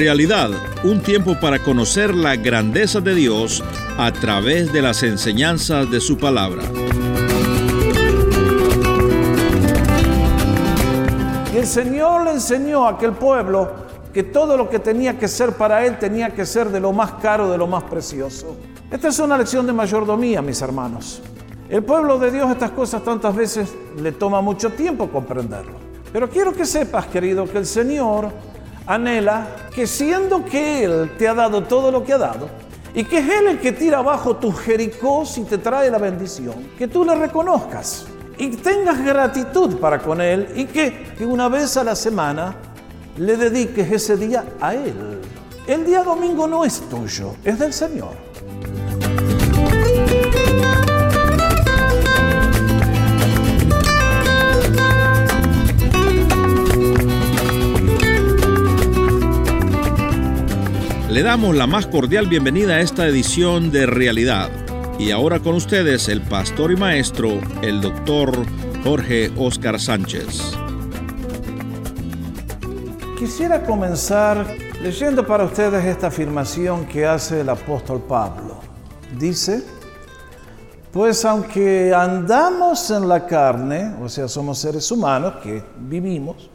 Realidad, un tiempo para conocer la grandeza de Dios a través de las enseñanzas de su palabra. Y el Señor le enseñó a aquel pueblo que todo lo que tenía que ser para él tenía que ser de lo más caro, de lo más precioso. Esta es una lección de mayordomía, mis hermanos. El pueblo de Dios estas cosas tantas veces le toma mucho tiempo comprenderlo. Pero quiero que sepas, querido, que el Señor anhela que siendo que Él te ha dado todo lo que ha dado, y que es Él el que tira abajo tus jericós y te trae la bendición, que tú le reconozcas y tengas gratitud para con Él y que, que una vez a la semana le dediques ese día a Él. El día domingo no es tuyo, es del Señor. Le damos la más cordial bienvenida a esta edición de Realidad. Y ahora con ustedes el pastor y maestro, el doctor Jorge Oscar Sánchez. Quisiera comenzar leyendo para ustedes esta afirmación que hace el apóstol Pablo. Dice, pues aunque andamos en la carne, o sea, somos seres humanos que vivimos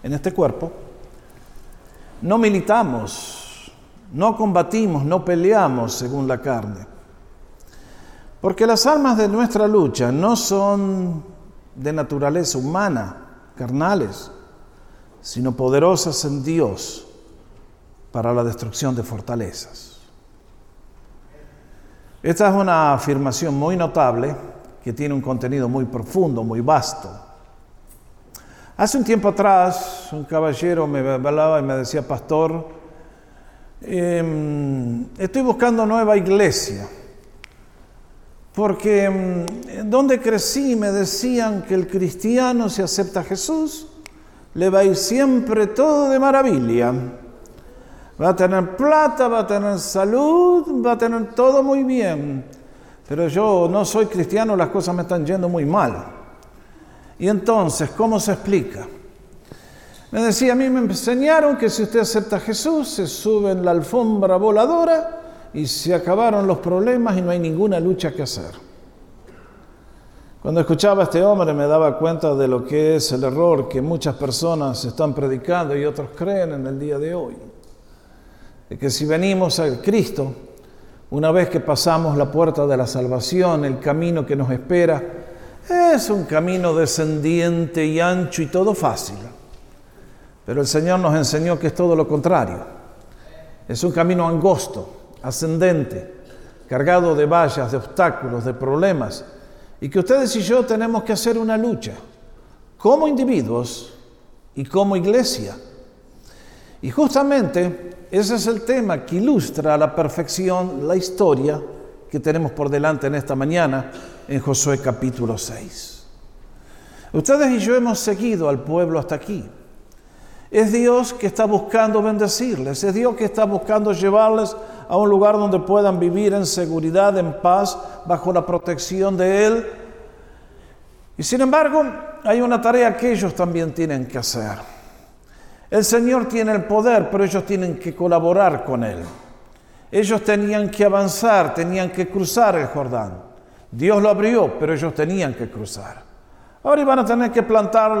en este cuerpo, no militamos no combatimos, no peleamos según la carne. Porque las armas de nuestra lucha no son de naturaleza humana, carnales, sino poderosas en Dios para la destrucción de fortalezas. Esta es una afirmación muy notable que tiene un contenido muy profundo, muy vasto. Hace un tiempo atrás, un caballero me hablaba y me decía, pastor, Em, estoy buscando nueva iglesia, porque em, donde crecí me decían que el cristiano si acepta a Jesús, le va a ir siempre todo de maravilla. Va a tener plata, va a tener salud, va a tener todo muy bien. Pero yo no soy cristiano, las cosas me están yendo muy mal. Y entonces, ¿cómo se explica? Me decía, a mí me enseñaron que si usted acepta a Jesús, se sube en la alfombra voladora y se acabaron los problemas y no hay ninguna lucha que hacer. Cuando escuchaba a este hombre me daba cuenta de lo que es el error que muchas personas están predicando y otros creen en el día de hoy. De que si venimos a Cristo, una vez que pasamos la puerta de la salvación, el camino que nos espera es un camino descendiente y ancho y todo fácil. Pero el Señor nos enseñó que es todo lo contrario. Es un camino angosto, ascendente, cargado de vallas, de obstáculos, de problemas, y que ustedes y yo tenemos que hacer una lucha, como individuos y como iglesia. Y justamente ese es el tema que ilustra a la perfección la historia que tenemos por delante en esta mañana en Josué capítulo 6. Ustedes y yo hemos seguido al pueblo hasta aquí. Es Dios que está buscando bendecirles, es Dios que está buscando llevarles a un lugar donde puedan vivir en seguridad, en paz, bajo la protección de Él. Y sin embargo, hay una tarea que ellos también tienen que hacer. El Señor tiene el poder, pero ellos tienen que colaborar con Él. Ellos tenían que avanzar, tenían que cruzar el Jordán. Dios lo abrió, pero ellos tenían que cruzar. Ahora iban a tener que plantar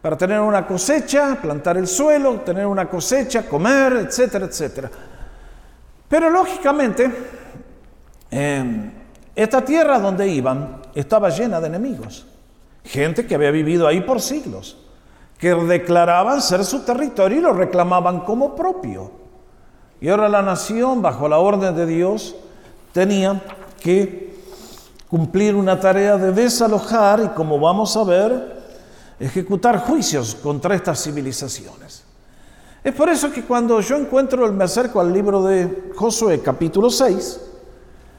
para tener una cosecha, plantar el suelo, tener una cosecha, comer, etcétera, etcétera. Pero lógicamente, em, esta tierra donde iban estaba llena de enemigos, gente que había vivido ahí por siglos, que declaraban ser su territorio y lo reclamaban como propio. Y ahora la nación, bajo la orden de Dios, tenía que cumplir una tarea de desalojar y como vamos a ver, ejecutar juicios contra estas civilizaciones. Es por eso que cuando yo encuentro, me acerco al libro de Josué capítulo 6,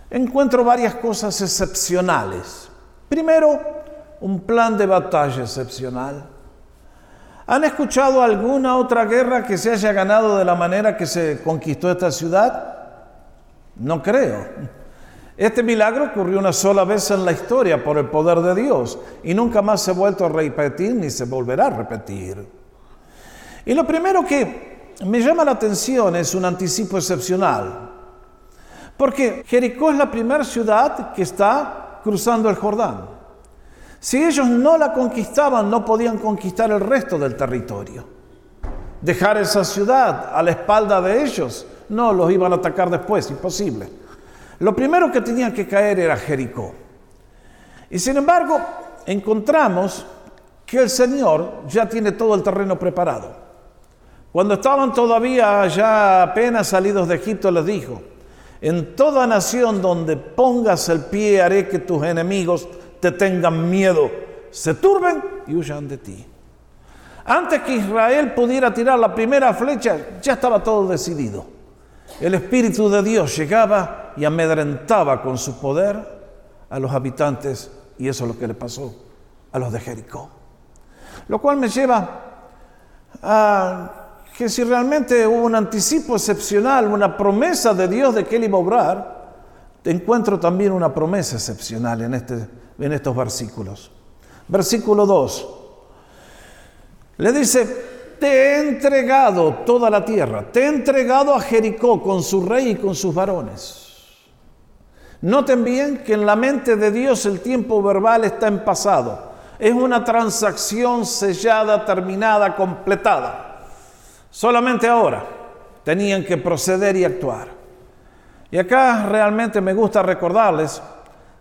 encuentro varias cosas excepcionales. Primero, un plan de batalla excepcional. ¿Han escuchado alguna otra guerra que se haya ganado de la manera que se conquistó esta ciudad? No creo. Este milagro ocurrió una sola vez en la historia por el poder de Dios y nunca más se ha vuelto a repetir ni se volverá a repetir. Y lo primero que me llama la atención es un anticipo excepcional. Porque Jericó es la primera ciudad que está cruzando el Jordán. Si ellos no la conquistaban, no podían conquistar el resto del territorio. Dejar esa ciudad a la espalda de ellos, no, los iban a atacar después, imposible. Lo primero que tenían que caer era Jericó. Y sin embargo, encontramos que el Señor ya tiene todo el terreno preparado. Cuando estaban todavía ya apenas salidos de Egipto, les dijo, en toda nación donde pongas el pie haré que tus enemigos te tengan miedo, se turben y huyan de ti. Antes que Israel pudiera tirar la primera flecha, ya estaba todo decidido. El Espíritu de Dios llegaba y amedrentaba con su poder a los habitantes y eso es lo que le pasó a los de Jericó. Lo cual me lleva a que si realmente hubo un anticipo excepcional, una promesa de Dios de que Él iba a obrar, encuentro también una promesa excepcional en, este, en estos versículos. Versículo 2. Le dice, te he entregado toda la tierra, te he entregado a Jericó con su rey y con sus varones. Noten bien que en la mente de Dios el tiempo verbal está en pasado. Es una transacción sellada, terminada, completada. Solamente ahora tenían que proceder y actuar. Y acá realmente me gusta recordarles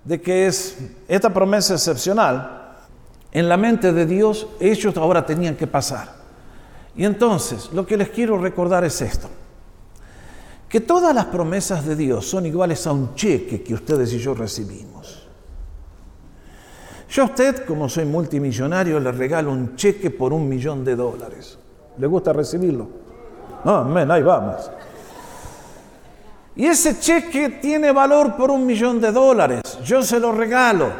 de que es esta promesa excepcional. En la mente de Dios ellos ahora tenían que pasar. Y entonces lo que les quiero recordar es esto. Que todas las promesas de Dios son iguales a un cheque que ustedes y yo recibimos. Yo a usted, como soy multimillonario, le regalo un cheque por un millón de dólares. ¿Le gusta recibirlo? Amén, ahí vamos. Y ese cheque tiene valor por un millón de dólares. Yo se lo regalo.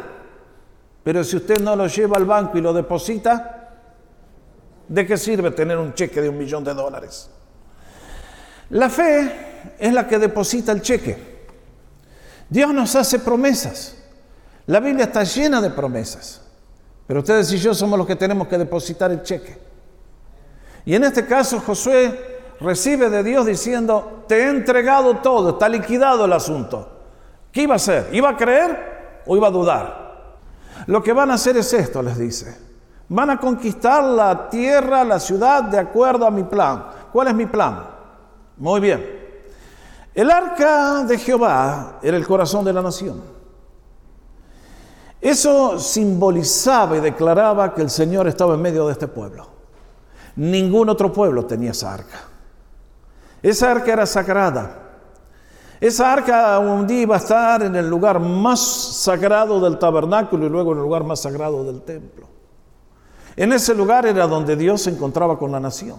Pero si usted no lo lleva al banco y lo deposita, ¿de qué sirve tener un cheque de un millón de dólares? La fe es la que deposita el cheque. Dios nos hace promesas. La Biblia está llena de promesas. Pero ustedes y yo somos los que tenemos que depositar el cheque. Y en este caso Josué recibe de Dios diciendo, te he entregado todo, está liquidado el asunto. ¿Qué iba a hacer? ¿Iba a creer o iba a dudar? Lo que van a hacer es esto, les dice. Van a conquistar la tierra, la ciudad, de acuerdo a mi plan. ¿Cuál es mi plan? Muy bien. El arca de Jehová era el corazón de la nación. Eso simbolizaba y declaraba que el Señor estaba en medio de este pueblo. Ningún otro pueblo tenía esa arca. Esa arca era sagrada. Esa arca un día iba a estar en el lugar más sagrado del tabernáculo y luego en el lugar más sagrado del templo. En ese lugar era donde Dios se encontraba con la nación.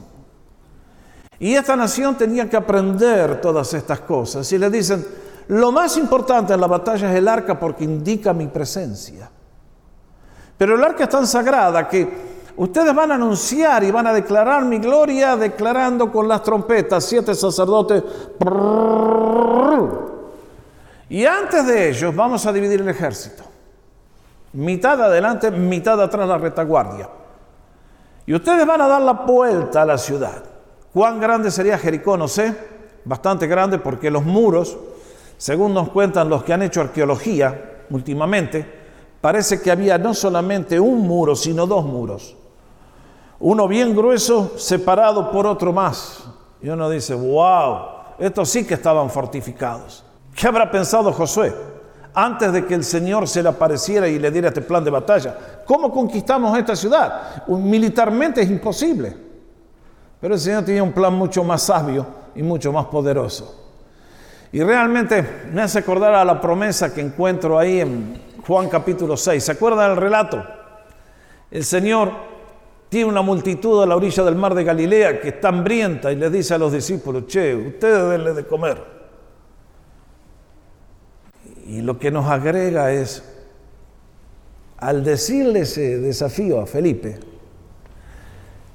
Y esta nación tenía que aprender todas estas cosas. Y le dicen, lo más importante en la batalla es el arca porque indica mi presencia. Pero el arca es tan sagrada que Ustedes van a anunciar y van a declarar mi gloria declarando con las trompetas, siete sacerdotes. Y antes de ellos vamos a dividir el ejército. Mitad adelante, mitad atrás la retaguardia. Y ustedes van a dar la vuelta a la ciudad. ¿Cuán grande sería Jericó? No sé. Bastante grande porque los muros, según nos cuentan los que han hecho arqueología últimamente, parece que había no solamente un muro, sino dos muros uno bien grueso separado por otro más. Y uno dice, wow, estos sí que estaban fortificados. ¿Qué habrá pensado Josué antes de que el Señor se le apareciera y le diera este plan de batalla? ¿Cómo conquistamos esta ciudad? Militarmente es imposible. Pero el Señor tenía un plan mucho más sabio y mucho más poderoso. Y realmente me hace acordar a la promesa que encuentro ahí en Juan capítulo 6. ¿Se acuerdan del relato? El Señor tiene una multitud a la orilla del mar de Galilea que está hambrienta y le dice a los discípulos, che, ustedes denle de comer. Y lo que nos agrega es, al decirle ese desafío a Felipe,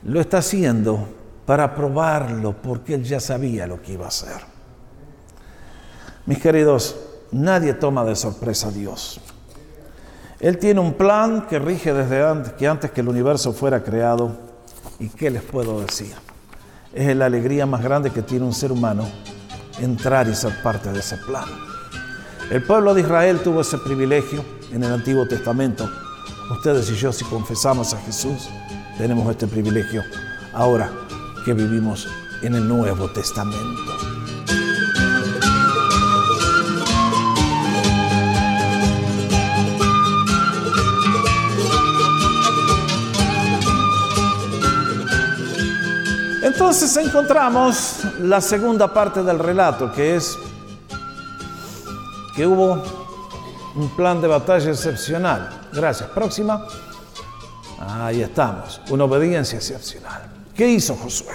lo está haciendo para probarlo porque él ya sabía lo que iba a hacer. Mis queridos, nadie toma de sorpresa a Dios. Él tiene un plan que rige desde antes que, antes que el universo fuera creado. ¿Y qué les puedo decir? es la alegría más grande que tiene un ser humano entrar y ser parte de ese plan. El pueblo de Israel tuvo ese privilegio en el Antiguo Testamento. Ustedes y yo, si confesamos a Jesús, tenemos este privilegio ahora que vivimos en el Nuevo Testamento. Entonces encontramos la segunda parte del relato, que es que hubo un plan de batalla excepcional. Gracias. Próxima. Ahí estamos. Una obediencia excepcional. ¿Qué hizo Josué?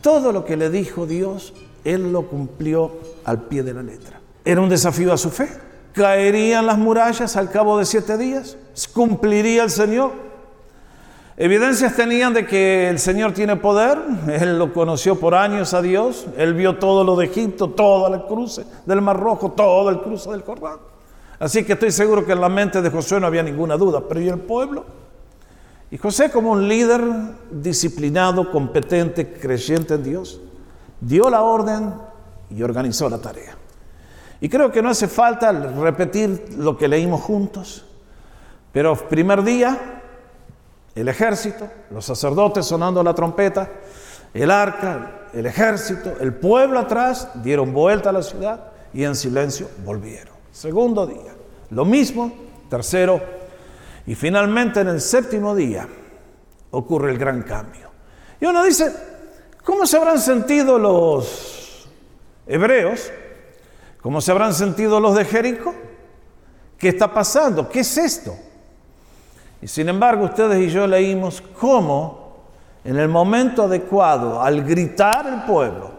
Todo lo que le dijo Dios, él lo cumplió al pie de la letra. Era un desafío a su fe. ¿Caerían las murallas al cabo de siete días? ¿Cumpliría el Señor? Evidencias tenían de que el Señor tiene poder, Él lo conoció por años a Dios, Él vio todo lo de Egipto, todo el cruce del Mar Rojo, todo el cruce del Jordán. Así que estoy seguro que en la mente de Josué no había ninguna duda, pero ¿y el pueblo? Y José como un líder disciplinado, competente, creyente en Dios, dio la orden y organizó la tarea. Y creo que no hace falta repetir lo que leímos juntos, pero primer día el ejército, los sacerdotes sonando la trompeta, el arca, el ejército, el pueblo atrás, dieron vuelta a la ciudad y en silencio volvieron. Segundo día, lo mismo, tercero, y finalmente en el séptimo día ocurre el gran cambio. Y uno dice, ¿cómo se habrán sentido los hebreos? ¿Cómo se habrán sentido los de Jericó? ¿Qué está pasando? ¿Qué es esto? Y sin embargo, ustedes y yo leímos cómo en el momento adecuado, al gritar el pueblo,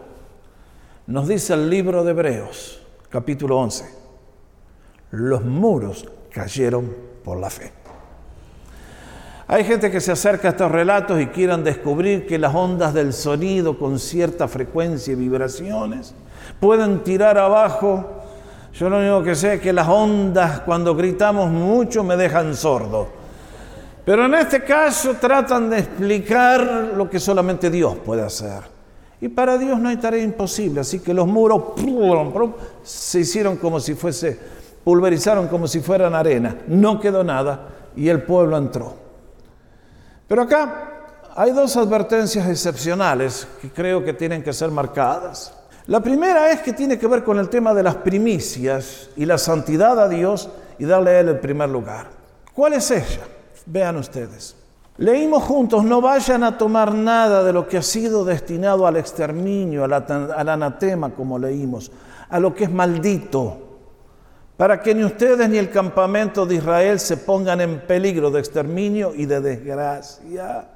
nos dice el libro de Hebreos, capítulo 11, los muros cayeron por la fe. Hay gente que se acerca a estos relatos y quieran descubrir que las ondas del sonido con cierta frecuencia y vibraciones pueden tirar abajo. Yo lo único que sé es que las ondas cuando gritamos mucho me dejan sordo. Pero en este caso tratan de explicar lo que solamente Dios puede hacer. Y para Dios no hay tarea imposible, así que los muros se hicieron como si fuese, pulverizaron como si fueran arena. No quedó nada y el pueblo entró. Pero acá hay dos advertencias excepcionales que creo que tienen que ser marcadas. La primera es que tiene que ver con el tema de las primicias y la santidad a Dios y darle a Él el primer lugar. ¿Cuál es ella? Vean ustedes. Leímos juntos, no vayan a tomar nada de lo que ha sido destinado al exterminio, al, anatema, como leímos, a lo que es maldito, para que ni ustedes ni el campamento de Israel se pongan en peligro de exterminio y de desgracia.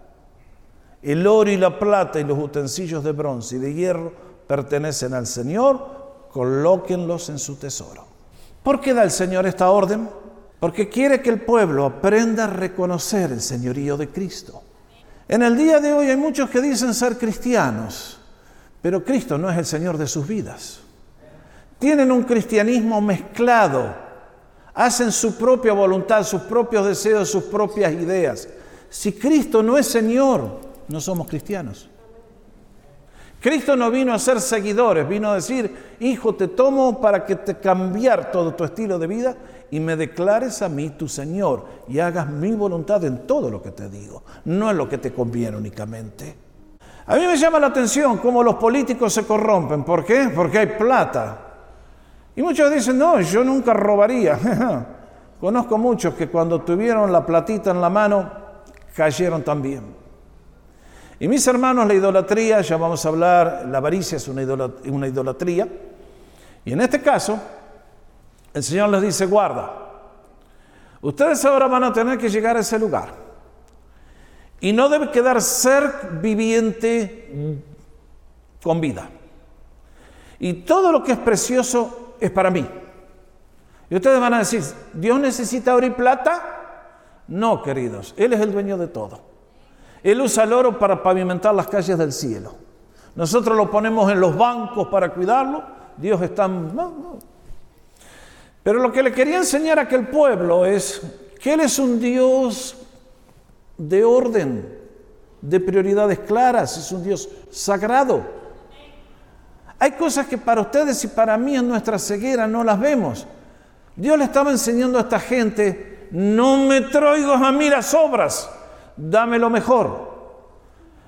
El oro y la plata y los utensilios de bronce y de hierro pertenecen al Señor, colóquenlos en su tesoro. ¿Por qué da el Señor esta orden? Porque quiere que el pueblo aprenda a reconocer el señorío de Cristo. En el día de hoy hay muchos que dicen ser cristianos, pero Cristo no es el Señor de sus vidas. Tienen un cristianismo mezclado, hacen su propia voluntad, sus propios deseos, sus propias ideas. Si Cristo no es Señor, no somos cristianos. Cristo no vino a ser seguidores, vino a decir, hijo, te tomo para que te cambiar todo tu estilo de vida y me declares a mí tu Señor y hagas mi voluntad en todo lo que te digo, no en lo que te conviene únicamente. A mí me llama la atención cómo los políticos se corrompen. ¿Por qué? Porque hay plata. Y muchos dicen, no, yo nunca robaría. Conozco muchos que cuando tuvieron la platita en la mano, cayeron también. Y mis hermanos, la idolatría, ya vamos a hablar, la avaricia es una idolatría. Y en este caso, el Señor les dice, guarda, ustedes ahora van a tener que llegar a ese lugar. Y no debe quedar ser viviente con vida. Y todo lo que es precioso es para mí. Y ustedes van a decir, ¿Dios necesita oro y plata? No, queridos, Él es el dueño de todo. Él usa el oro para pavimentar las calles del cielo. Nosotros lo ponemos en los bancos para cuidarlo. Dios está... Pero lo que le quería enseñar a aquel pueblo es que Él es un Dios de orden. de prioridades claras, es un Dios sagrado. Hay cosas que para ustedes y para mí en nuestra ceguera no las vemos. Dios le estaba enseñando a esta gente, no me traigo a mí las obras, dame lo mejor.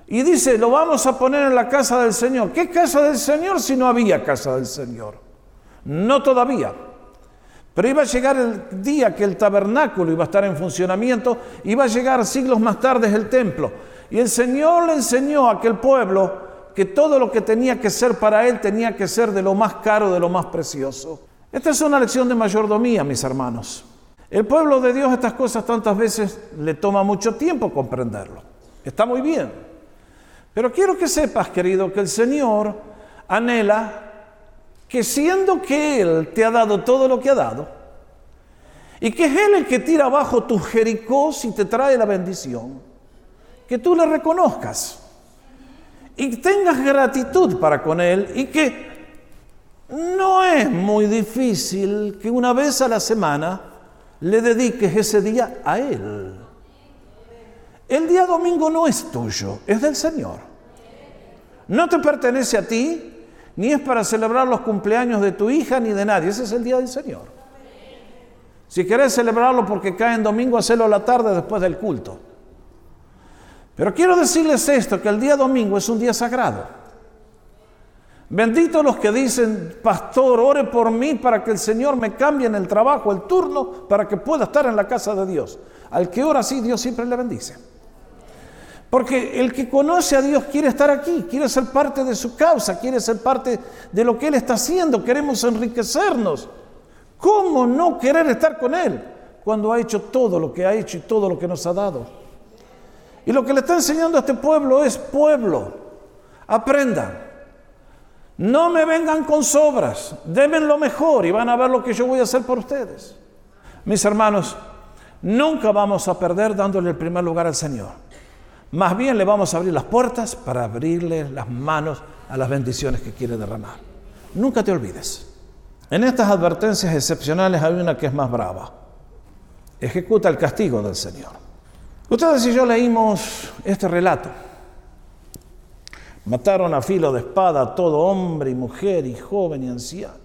Y dice, lo vamos a poner en la casa del Señor. ¿Qué casa del Señor si no había casa del Señor? No todavía. Pero iba a llegar el día que el tabernáculo iba a estar en funcionamiento, iba a llegar siglos más tarde el templo. Y el Señor le enseñó a aquel pueblo que todo lo que tenía que ser para él tenía que ser de lo más caro, de lo más precioso. Esta es una lección de mayordomía, mis hermanos. El pueblo de Dios estas cosas tantas veces le toma mucho tiempo comprenderlo. Está muy bien. Pero quiero que sepas, querido, que el Señor anhela que siendo que Él te ha dado todo lo que ha dado, y que es Él el que tira abajo tus jericós y te trae la bendición, que tú le reconozcas y tengas gratitud para con Él y que no es muy difícil que una vez a la semana le dediques ese día a Él. El día domingo no es tuyo, es del Señor. No te pertenece a ti, ni es para celebrar los cumpleaños de tu hija ni de nadie. Ese es el día del Señor. Si querés celebrarlo porque cae en domingo, hacelo a la tarde después del culto. Pero quiero decirles esto, que el día domingo es un día sagrado. Bendito los que dicen, pastor, ore por mí para que el Señor me cambie en el trabajo, el turno, para que pueda estar en la casa de Dios. Al que ora así, Dios siempre le bendice. Porque el que conoce a Dios quiere estar aquí, quiere ser parte de su causa, quiere ser parte de lo que Él está haciendo, queremos enriquecernos. ¿Cómo no querer estar con Él cuando ha hecho todo lo que ha hecho y todo lo que nos ha dado? Y lo que le está enseñando a este pueblo es pueblo, aprendan. No me vengan con sobras, denme lo mejor y van a ver lo que yo voy a hacer por ustedes. Mis hermanos, nunca vamos a perder dándole el primer lugar al Señor. Más bien le vamos a abrir las puertas para abrirle las manos a las bendiciones que quiere derramar. Nunca te olvides. En estas advertencias excepcionales hay una que es más brava. Ejecuta el castigo del Señor. Ustedes y yo leímos este relato. Mataron a filo de espada a todo hombre y mujer y joven y anciano.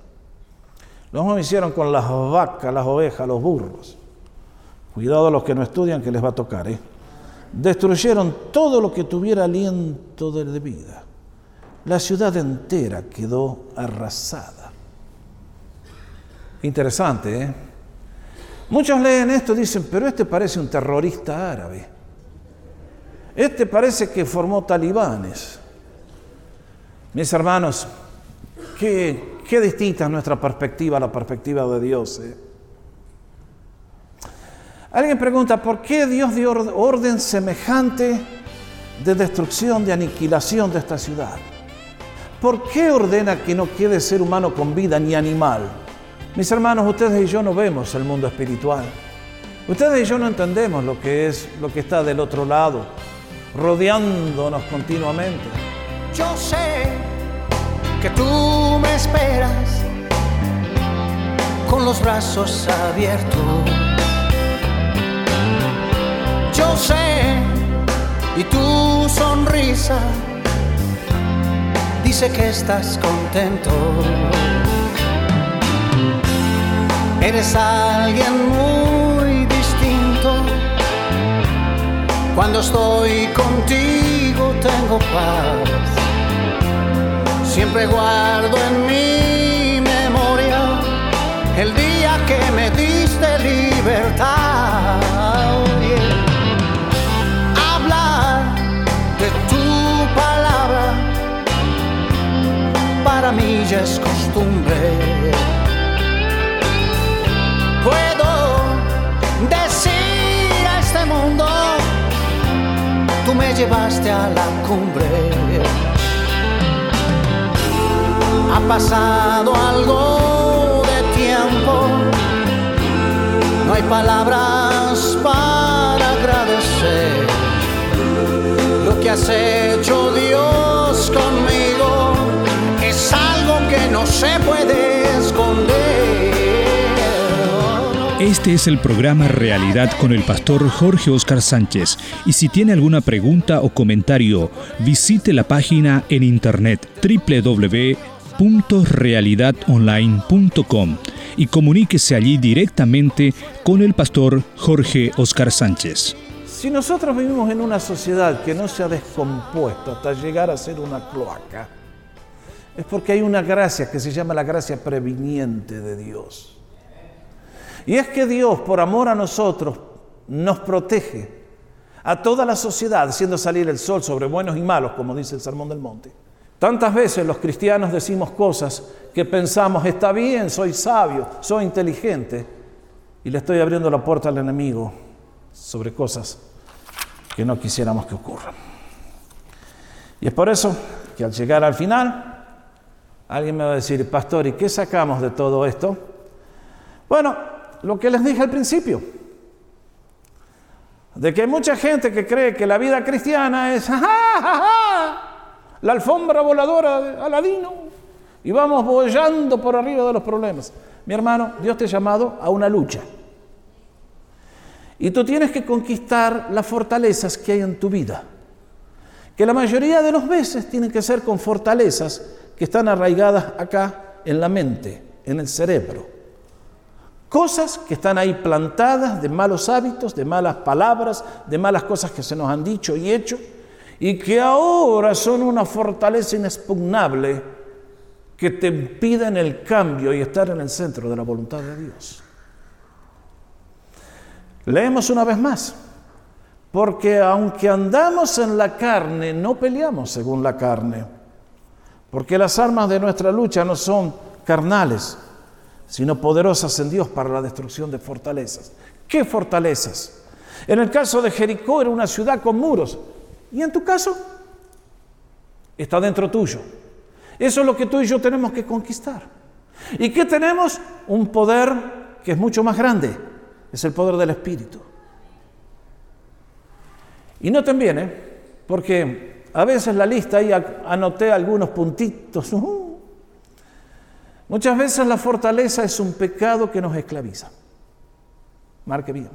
Lo hicieron con las vacas, las ovejas, los burros. Cuidado a los que no estudian que les va a tocar, ¿eh? Destruyeron todo lo que tuviera aliento de vida. La ciudad entera quedó arrasada. Interesante, ¿eh? Muchos leen esto y dicen, pero este parece un terrorista árabe. Este parece que formó talibanes. Mis hermanos, qué, distinta es nuestra perspectiva a la perspectiva de Dios. ¿eh? Alguien pregunta, ¿por qué Dios dio orden semejante de destrucción, de aniquilación de esta ciudad? ¿Por qué ordena que no quede ser humano con vida ni animal? Mis hermanos, ustedes y yo no vemos el mundo espiritual. Ustedes y yo no entendemos lo que es lo que está del otro lado, rodeándonos continuamente. Yo sé que tú me esperas con los brazos abiertos y tu sonrisa dice que estás contento. Eres alguien muy distinto. Cuando estoy contigo tengo paz. Siempre guardo en mi memoria el día es costumbre. Puedo decir a este mundo, tú me llevaste a la cumbre. Ha pasado algo de tiempo, no hay palabras para agradecer lo que has hecho Dios conmigo no se puede esconder. Este es el programa Realidad con el pastor Jorge Oscar Sánchez y si tiene alguna pregunta o comentario, visite la página en internet www.realidadonline.com y comuníquese allí directamente con el pastor Jorge Oscar Sánchez. Si nosotros vivimos en una sociedad que no se ha descompuesto hasta llegar a ser una cloaca, es porque hay una gracia que se llama la gracia previniente de Dios. Y es que Dios, por amor a nosotros, nos protege a toda la sociedad, haciendo salir el sol sobre buenos y malos, como dice el Sermón del Monte. Tantas veces los cristianos decimos cosas que pensamos, está bien, soy sabio, soy inteligente, y le estoy abriendo la puerta al enemigo sobre cosas que no quisiéramos que ocurran. Y es por eso que al llegar al final, alguien me va a decir, pastor, ¿y qué sacamos de todo esto? Bueno, lo que les dije al principio, de que hay mucha gente que cree que la vida cristiana es la alfombra voladora de Aladino y vamos bollando por arriba de los problemas. Mi hermano, Dios te ha llamado a una lucha. Y tú tienes que conquistar las fortalezas que hay en tu vida. Que la mayoría de los veces tienen que ser con fortalezas que están arraigadas acá en la mente, en el cerebro. Cosas que están ahí plantadas de malos hábitos, de malas palabras, de malas cosas que se nos han dicho y hecho, y que ahora son una fortaleza inexpugnable que te impiden el cambio y estar en el centro de la voluntad de Dios. Leemos una vez más, porque aunque andamos en la carne, no peleamos según la carne, porque las armas de nuestra lucha no son carnales, sino poderosas en Dios para la destrucción de fortalezas. ¿Qué fortalezas? En el caso de Jericó era una ciudad con muros. ¿Y en tu caso? Está dentro tuyo. Eso es lo que tú y yo tenemos que conquistar. ¿Y qué tenemos? Un poder que es mucho más grande. Es el poder del Espíritu. Y noten bien, ¿eh? porque a veces la lista ahí anoté algunos puntitos. Uh, Muchas veces la fortaleza es un pecado que nos esclaviza. Marque bien.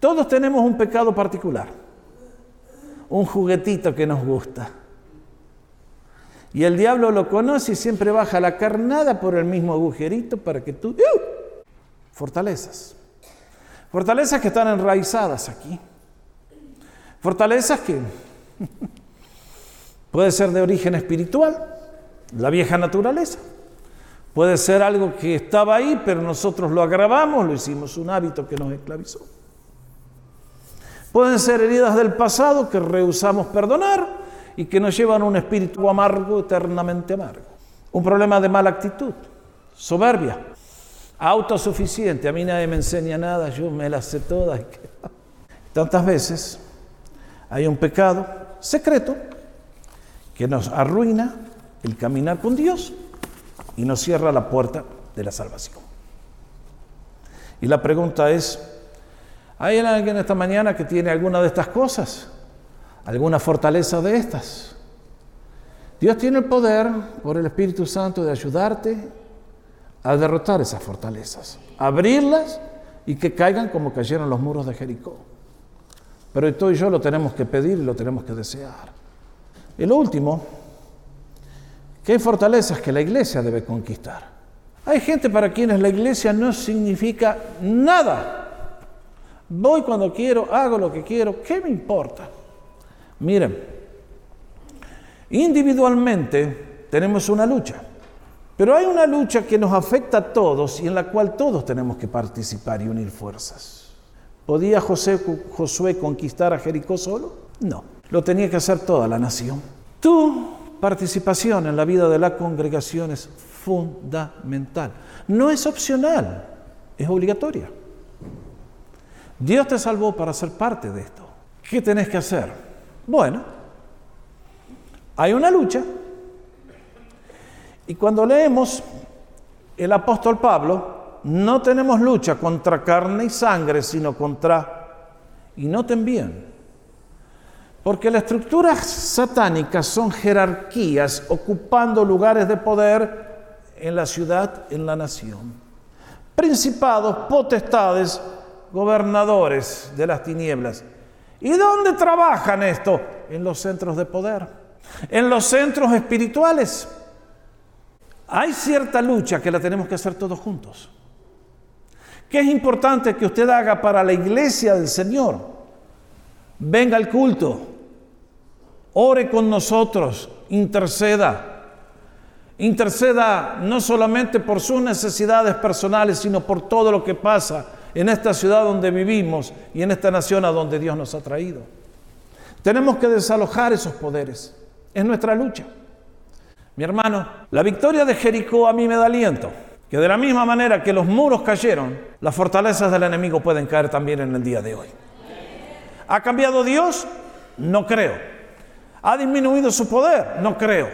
Todos tenemos un pecado particular, un juguetito que nos gusta. Y el diablo lo conoce y siempre baja la carnada por el mismo agujerito para que tú... ¡uh! Fortalezas. Fortalezas que están enraizadas aquí. Fortalezas que puede ser de origen espiritual, la vieja naturaleza. Puede ser algo que estaba ahí, pero nosotros lo agravamos, lo hicimos un hábito que nos esclavizó. Pueden ser heridas del pasado que rehusamos perdonar y que nos llevan a un espíritu amargo, eternamente amargo. Un problema de mala actitud, soberbia, autosuficiente. A mí nadie me enseña nada, yo me las sé todas. Tantas veces hay un pecado secreto que nos arruina el caminar con Dios y nos cierra la puerta de la salvación. Y la pregunta es, ¿hay alguien esta mañana que tiene alguna de estas cosas? ¿Alguna fortaleza de estas? Dios tiene el poder por el Espíritu Santo de ayudarte a derrotar esas fortalezas, abrirlas y que caigan como cayeron los muros de Jericó. Pero tú y yo lo tenemos que pedir y lo tenemos que desear. Y lo último, que hay fortalezas que la iglesia debe conquistar. Hay gente para quienes la iglesia no significa nada. Voy cuando quiero, hago lo que quiero, ¿qué me importa? Miren, individualmente tenemos una lucha, pero hay una lucha que nos afecta a todos y en la cual todos tenemos que participar y unir fuerzas. ¿Podía José, Josué conquistar a Jericó solo? No, lo tenía que hacer toda la nación. Tú participación en la vida de la congregación es fundamental. No es opcional, es obligatoria. Dios te salvó para ser parte de esto. ¿Qué tenés que hacer? Bueno, hay una lucha. Y cuando leemos el apóstol Pablo, no tenemos lucha contra carne y sangre, sino contra, y noten bien, porque las estructuras satánicas son jerarquías ocupando lugares de poder en la ciudad, en la nación. principados, potestades, gobernadores de las tinieblas. ¿Y dónde trabajan esto? En los centros de poder, en los centros espirituales. Hay cierta lucha que la tenemos que hacer todos juntos. ¿Qué es importante que usted haga para la iglesia del Señor? Venga al culto, ore con nosotros, interceda. Interceda no solamente por sus necesidades personales, sino por todo lo que pasa en esta ciudad donde vivimos y en esta nación a donde Dios nos ha traído. Tenemos que desalojar esos poderes. Es nuestra lucha. Mi hermano, la victoria de Jericó a mí me da aliento. Que de la misma manera que los muros cayeron, las fortalezas del enemigo pueden caer también en el día de hoy. ¿Ha cambiado Dios? No creo. ¿Ha disminuido su poder? No creo.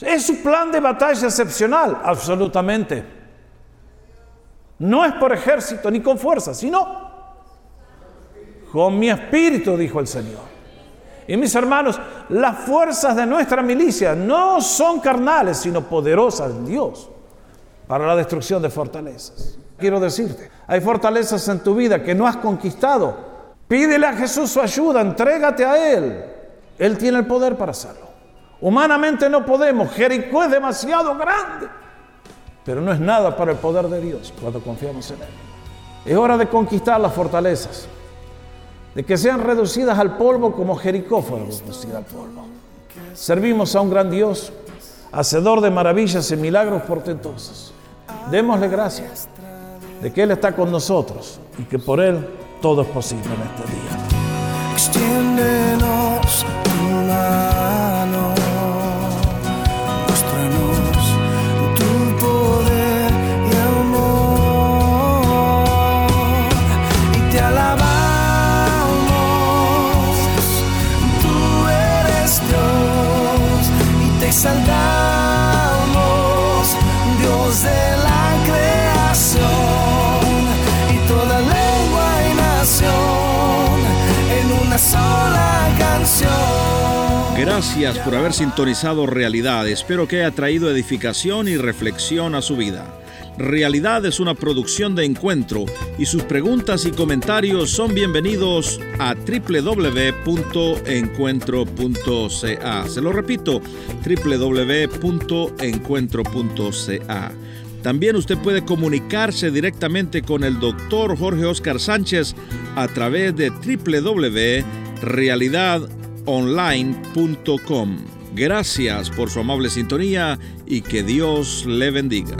¿Es su plan de batalla excepcional? Absolutamente. No es por ejército ni con fuerza, sino con mi espíritu, dijo el Señor. Y mis hermanos, las fuerzas de nuestra milicia no son carnales, sino poderosas en Dios para la destrucción de fortalezas. Quiero decirte, hay fortalezas en tu vida que no has conquistado. Pídele a Jesús su ayuda, entrégate a Él. Él tiene el poder para hacerlo. Humanamente no podemos, Jericó es demasiado grande, pero no es nada para el poder de Dios cuando confiamos en Él. Es hora de conquistar las fortalezas de que sean reducidas al polvo como Jericó fue reducida al polvo. Servimos a un gran Dios, hacedor de maravillas y milagros portentosos. Démosle gracias de que Él está con nosotros y que por Él todo es posible en este día. Extiéndenos tu mano, muéstranos tu poder y amor. Y te alabamos, tú eres Dios y te exaltamos, De la creación y toda lengua y nación en una sola canción. Gracias por haber sintonizado Realidad. Espero que haya traído edificación y reflexión a su vida. Realidad es una producción de encuentro y sus preguntas y comentarios son bienvenidos a www.encuentro.ca. Se lo repito, www.encuentro.ca. También usted puede comunicarse directamente con el doctor Jorge Oscar Sánchez a través de www.realidadonline.com. Gracias por su amable sintonía y que Dios le bendiga.